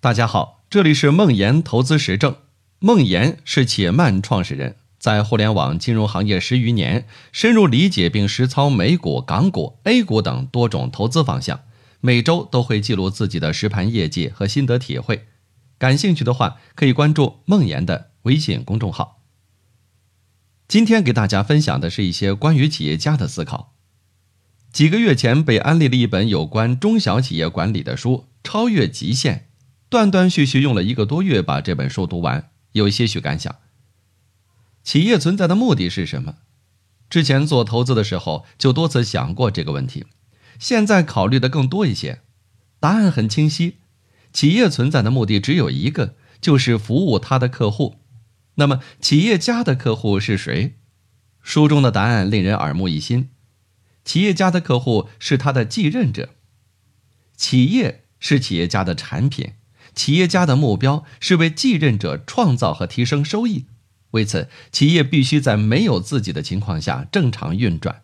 大家好，这里是梦岩投资实证。梦岩是且慢创始人，在互联网金融行业十余年，深入理解并实操美股、港股、A 股等多种投资方向。每周都会记录自己的实盘业绩和心得体会。感兴趣的话，可以关注梦岩的微信公众号。今天给大家分享的是一些关于企业家的思考。几个月前被安利了一本有关中小企业管理的书《超越极限》。断断续续用了一个多月把这本书读完，有些许感想。企业存在的目的是什么？之前做投资的时候就多次想过这个问题，现在考虑的更多一些。答案很清晰：企业存在的目的只有一个，就是服务他的客户。那么，企业家的客户是谁？书中的答案令人耳目一新：企业家的客户是他的继任者。企业是企业家的产品。企业家的目标是为继任者创造和提升收益，为此，企业必须在没有自己的情况下正常运转。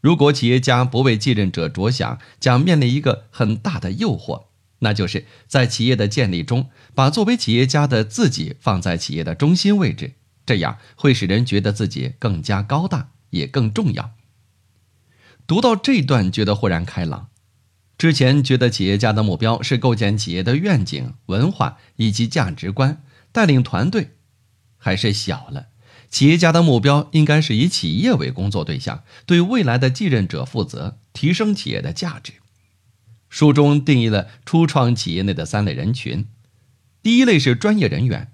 如果企业家不为继任者着想，将面临一个很大的诱惑，那就是在企业的建立中，把作为企业家的自己放在企业的中心位置，这样会使人觉得自己更加高大，也更重要。读到这段，觉得豁然开朗。之前觉得企业家的目标是构建企业的愿景、文化以及价值观，带领团队，还是小了。企业家的目标应该是以企业为工作对象，对未来的继任者负责，提升企业的价值。书中定义了初创企业内的三类人群：第一类是专业人员，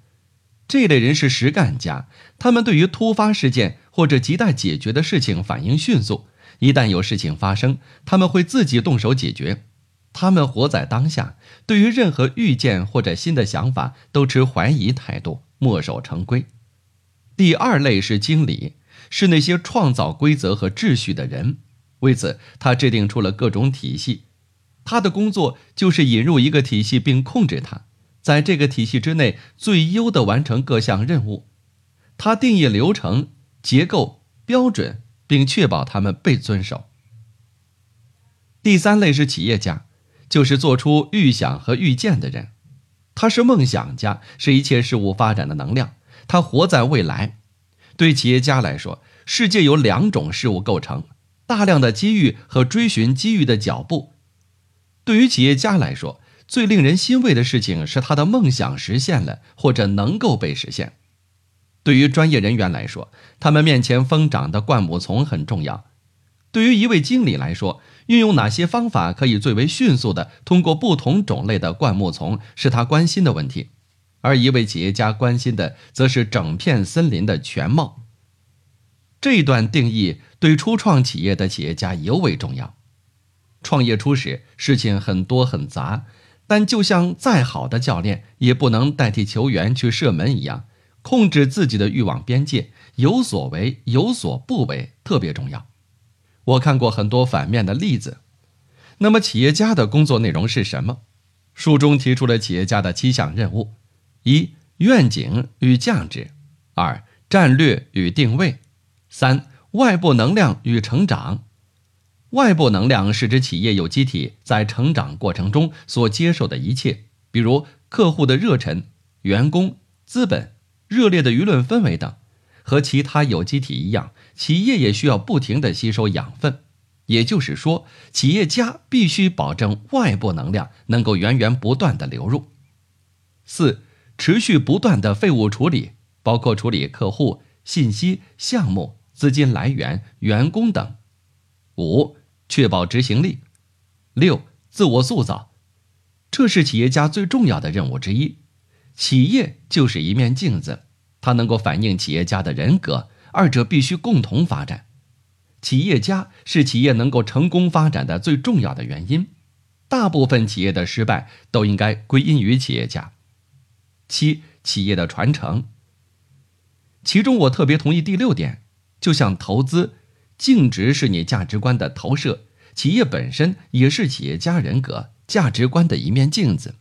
这类人是实干家，他们对于突发事件或者亟待解决的事情反应迅速。一旦有事情发生，他们会自己动手解决。他们活在当下，对于任何预见或者新的想法都持怀疑态度，墨守成规。第二类是经理，是那些创造规则和秩序的人。为此，他制定出了各种体系。他的工作就是引入一个体系并控制它，在这个体系之内最优的完成各项任务。他定义流程、结构、标准。并确保他们被遵守。第三类是企业家，就是做出预想和预见的人，他是梦想家，是一切事物发展的能量，他活在未来。对企业家来说，世界由两种事物构成：大量的机遇和追寻机遇的脚步。对于企业家来说，最令人欣慰的事情是他的梦想实现了，或者能够被实现。对于专业人员来说，他们面前疯长的灌木丛很重要；对于一位经理来说，运用哪些方法可以最为迅速地通过不同种类的灌木丛，是他关心的问题；而一位企业家关心的，则是整片森林的全貌。这段定义对初创企业的企业家尤为重要。创业初始，事情很多很杂，但就像再好的教练，也不能代替球员去射门一样。控制自己的欲望边界，有所为有所不为特别重要。我看过很多反面的例子。那么，企业家的工作内容是什么？书中提出了企业家的七项任务：一、愿景与价值；二、战略与定位；三、外部能量与成长。外部能量是指企业有机体在成长过程中所接受的一切，比如客户的热忱、员工、资本。热烈的舆论氛围等，和其他有机体一样，企业也需要不停地吸收养分。也就是说，企业家必须保证外部能量能够源源不断地流入。四、持续不断的废物处理，包括处理客户、信息、项目、资金来源、员工等。五、确保执行力。六、自我塑造，这是企业家最重要的任务之一。企业就是一面镜子，它能够反映企业家的人格，二者必须共同发展。企业家是企业能够成功发展的最重要的原因，大部分企业的失败都应该归因于企业家。七、企业的传承，其中我特别同意第六点，就像投资，净值是你价值观的投射，企业本身也是企业家人格、价值观的一面镜子。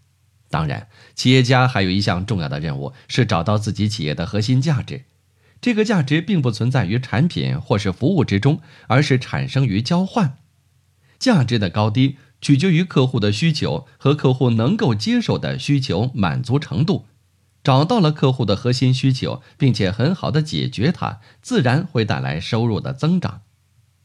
当然，企业家还有一项重要的任务是找到自己企业的核心价值。这个价值并不存在于产品或是服务之中，而是产生于交换。价值的高低取决于客户的需求和客户能够接受的需求满足程度。找到了客户的核心需求，并且很好的解决它，自然会带来收入的增长。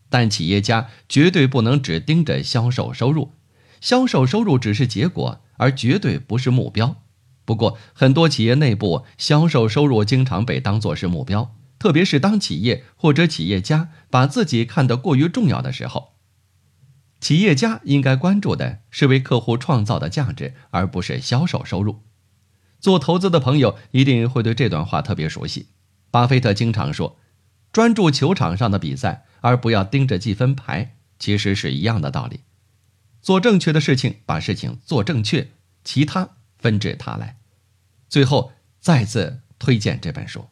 但企业家绝对不能只盯着销售收入，销售收入只是结果，而绝对不是目标。不过，很多企业内部销售收入经常被当作是目标，特别是当企业或者企业家把自己看得过于重要的时候。企业家应该关注的是为客户创造的价值，而不是销售收入。做投资的朋友一定会对这段话特别熟悉。巴菲特经常说：“专注球场上的比赛，而不要盯着记分牌。”其实是一样的道理。做正确的事情，把事情做正确，其他。分至他来，最后再次推荐这本书。